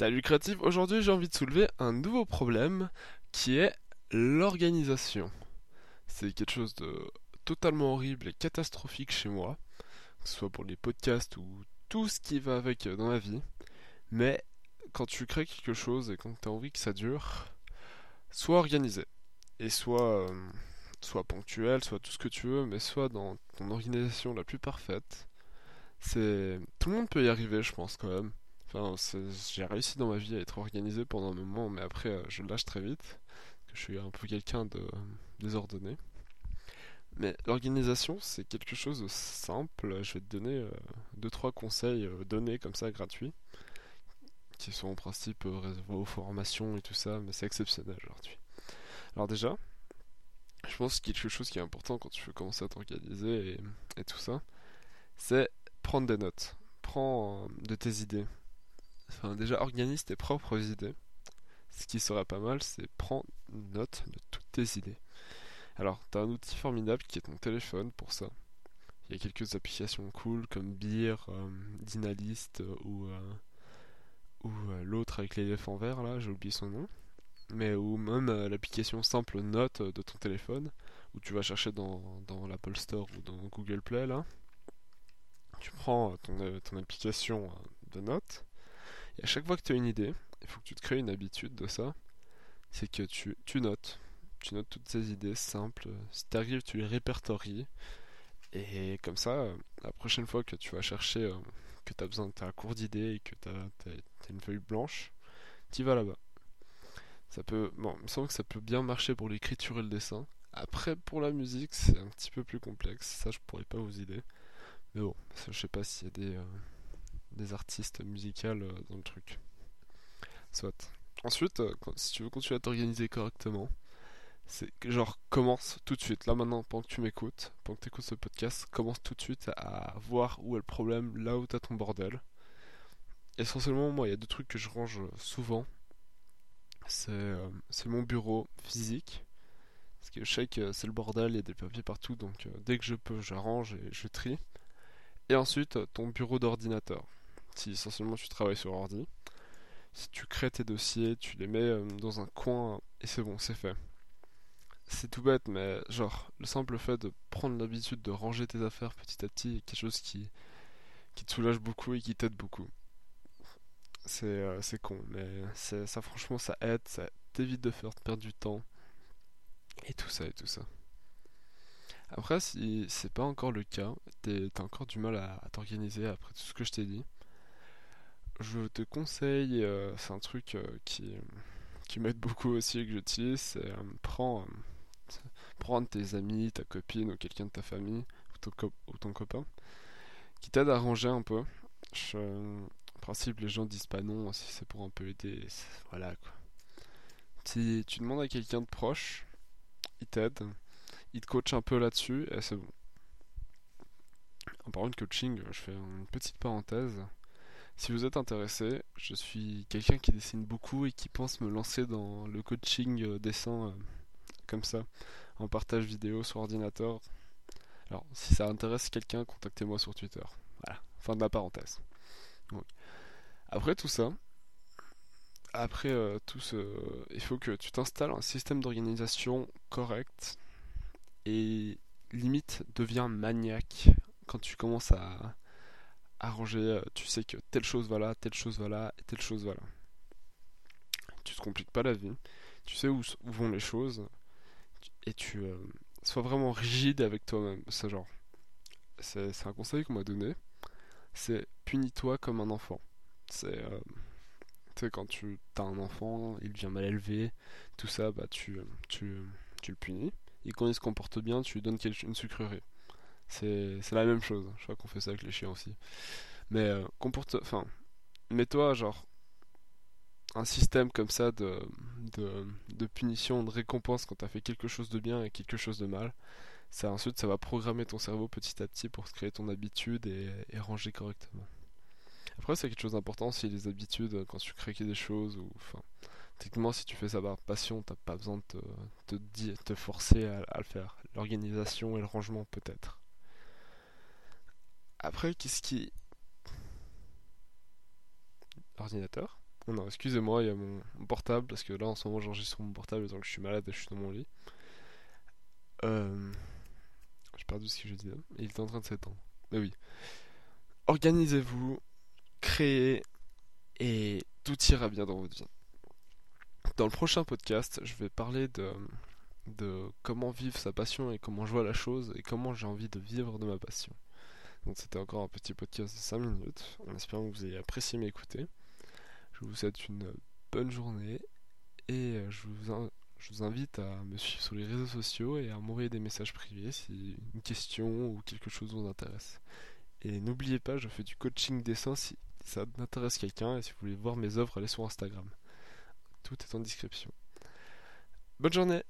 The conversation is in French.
Salut créatif, aujourd'hui j'ai envie de soulever un nouveau problème qui est l'organisation. C'est quelque chose de totalement horrible et catastrophique chez moi, que ce soit pour les podcasts ou tout ce qui va avec dans la vie. Mais quand tu crées quelque chose et quand tu as envie que ça dure, soit organisé et soit, euh, soit ponctuel, soit tout ce que tu veux, mais soit dans ton organisation la plus parfaite. C'est tout le monde peut y arriver, je pense quand même. Enfin, j'ai réussi dans ma vie à être organisé pendant un moment, mais après, euh, je lâche très vite. que je suis un peu quelqu'un de désordonné. Mais l'organisation, c'est quelque chose de simple. Je vais te donner 2-3 euh, conseils euh, donnés comme ça, gratuits, qui sont en principe réservés aux formations et tout ça, mais c'est exceptionnel aujourd'hui. Alors déjà, je pense a quelque chose qui est important quand tu veux commencer à t'organiser et, et, tout ça, c'est prendre des notes. Prends de tes idées. Déjà, organise tes propres idées. Ce qui serait pas mal, c'est prendre note de toutes tes idées. Alors, tu as un outil formidable qui est ton téléphone pour ça. Il y a quelques applications cool comme Beer, euh, euh, ou, euh, ou l'autre avec l'éléphant vert là, j'ai oublié son nom. Mais ou même l'application simple Note de ton téléphone où tu vas chercher dans, dans l'Apple Store ou dans Google Play là. Tu prends ton, ton application de notes et à chaque fois que tu as une idée, il faut que tu te crées une habitude de ça. C'est que tu, tu notes. Tu notes toutes ces idées simples. Si tu arrives, tu les répertories. Et comme ça, la prochaine fois que tu vas chercher, euh, que tu as besoin, tu as un cours d'idées et que tu as, une feuille blanche, tu vas là-bas. Ça peut, bon, il me semble que ça peut bien marcher pour l'écriture et le dessin. Après, pour la musique, c'est un petit peu plus complexe. Ça, je pourrais pas vous aider. Mais bon, je sais pas s'il y a des, euh, des artistes musicales euh, dans le truc. Soit. Ensuite, euh, si tu veux continuer à t'organiser correctement, c'est genre commence tout de suite. Là maintenant, pendant que tu m'écoutes, pendant que tu écoutes ce podcast, commence tout de suite à voir où est le problème, là où t'as ton bordel. Essentiellement, moi, il y a deux trucs que je range souvent. C'est euh, mon bureau physique. Parce que je sais que c'est le bordel, il y a des papiers partout, donc dès que je peux, j'arrange et je trie. Et ensuite, ton bureau d'ordinateur si essentiellement tu travailles sur ordi. Si tu crées tes dossiers, tu les mets euh, dans un coin et c'est bon, c'est fait. C'est tout bête, mais genre, le simple fait de prendre l'habitude de ranger tes affaires petit à petit est quelque chose qui, te soulage beaucoup et qui t'aide beaucoup. C'est euh, con, mais ça franchement ça aide, ça t'évite de faire perdre du temps. Et tout ça, et tout ça. Après, si c'est pas encore le cas, t'as encore du mal à t'organiser après tout ce que je t'ai dit je te conseille, euh, c'est un truc euh, qui, m'aide beaucoup aussi et que j'utilise, c'est euh, prends tes amis, ta copine ou quelqu'un de ta famille ou ton, copain qui t'aide à ranger un peu. en principe, les gens disent pas non si c'est pour un peu aider. Voilà quoi. Si tu demandes à quelqu'un de proche, il t'aide, il te coach un peu là-dessus et c'est bon. En parlant de coaching, je fais une petite parenthèse. Si vous êtes intéressé, je suis quelqu'un qui dessine beaucoup et qui pense me lancer dans le coaching euh, dessin euh, comme ça, en partage vidéo sur ordinateur. Alors, si ça intéresse quelqu'un, contactez-moi sur Twitter. Voilà, fin de la parenthèse. Après tout ça, après euh, tout ce, il faut que tu t'installes un système d'organisation correct et limite devient maniaque quand tu commences à arranger, euh, tu sais que telle chose va là, telle chose va là, et telle chose va là. Tu te compliques pas la vie, tu sais où, vont les choses, et tu euh, sois vraiment rigide avec toi-même. C'est genre, c'est un conseil qu'on m'a donné, c'est punis-toi comme un enfant. C'est, euh, tu sais, quand tu as un enfant, il devient mal élevé, tout ça, bah tu, tu, tu le punis. Et quand il se comporte bien, tu lui donnes une sucrerie. C'est la même chose. Je crois qu'on fait ça avec les chiens aussi. Mais euh, comporte. Enfin, mets-toi genre un système comme ça de, de, punition, de récompense quand t'as fait quelque chose de bien et quelque chose de mal. Ça, ensuite, ça va programmer ton cerveau petit à petit pour se créer ton habitude et, ranger correctement. Après, c'est quelque chose d'important aussi, les habitudes, quand tu crées des choses, ou enfin, techniquement, si tu fais ça par passion, t'as pas besoin de te, te, forcer à le faire. L'organisation et le rangement, peut-être. Après, qu'est-ce qui. Ordinateur Oh non, excusez-moi, il y a mon portable, parce que là en ce moment j'enregistre mon portable que je suis malade et je suis dans mon lit. Euh... J'ai perdu ce que je disais. Il est en train de s'étendre. Mais oui. Organisez-vous, créez, et tout ira bien dans votre vie. Dans le prochain podcast, je vais parler de, de comment vivre sa passion et comment je vois la chose et comment j'ai envie de vivre de ma passion. Donc c'était encore un petit podcast de 5 minutes, en espérant que vous ayez apprécié m'écouter. Je vous souhaite une bonne journée et euh, je vous, je vous invite à me suivre sur les réseaux sociaux et à m'envoyer des messages privés si une question ou quelque chose vous intéresse. Et n'oubliez pas, je fais du coaching dessin si ça intéresse quelqu'un et si vous voulez voir mes œuvres, allez sur Instagram. Tout est en description. Bonne journée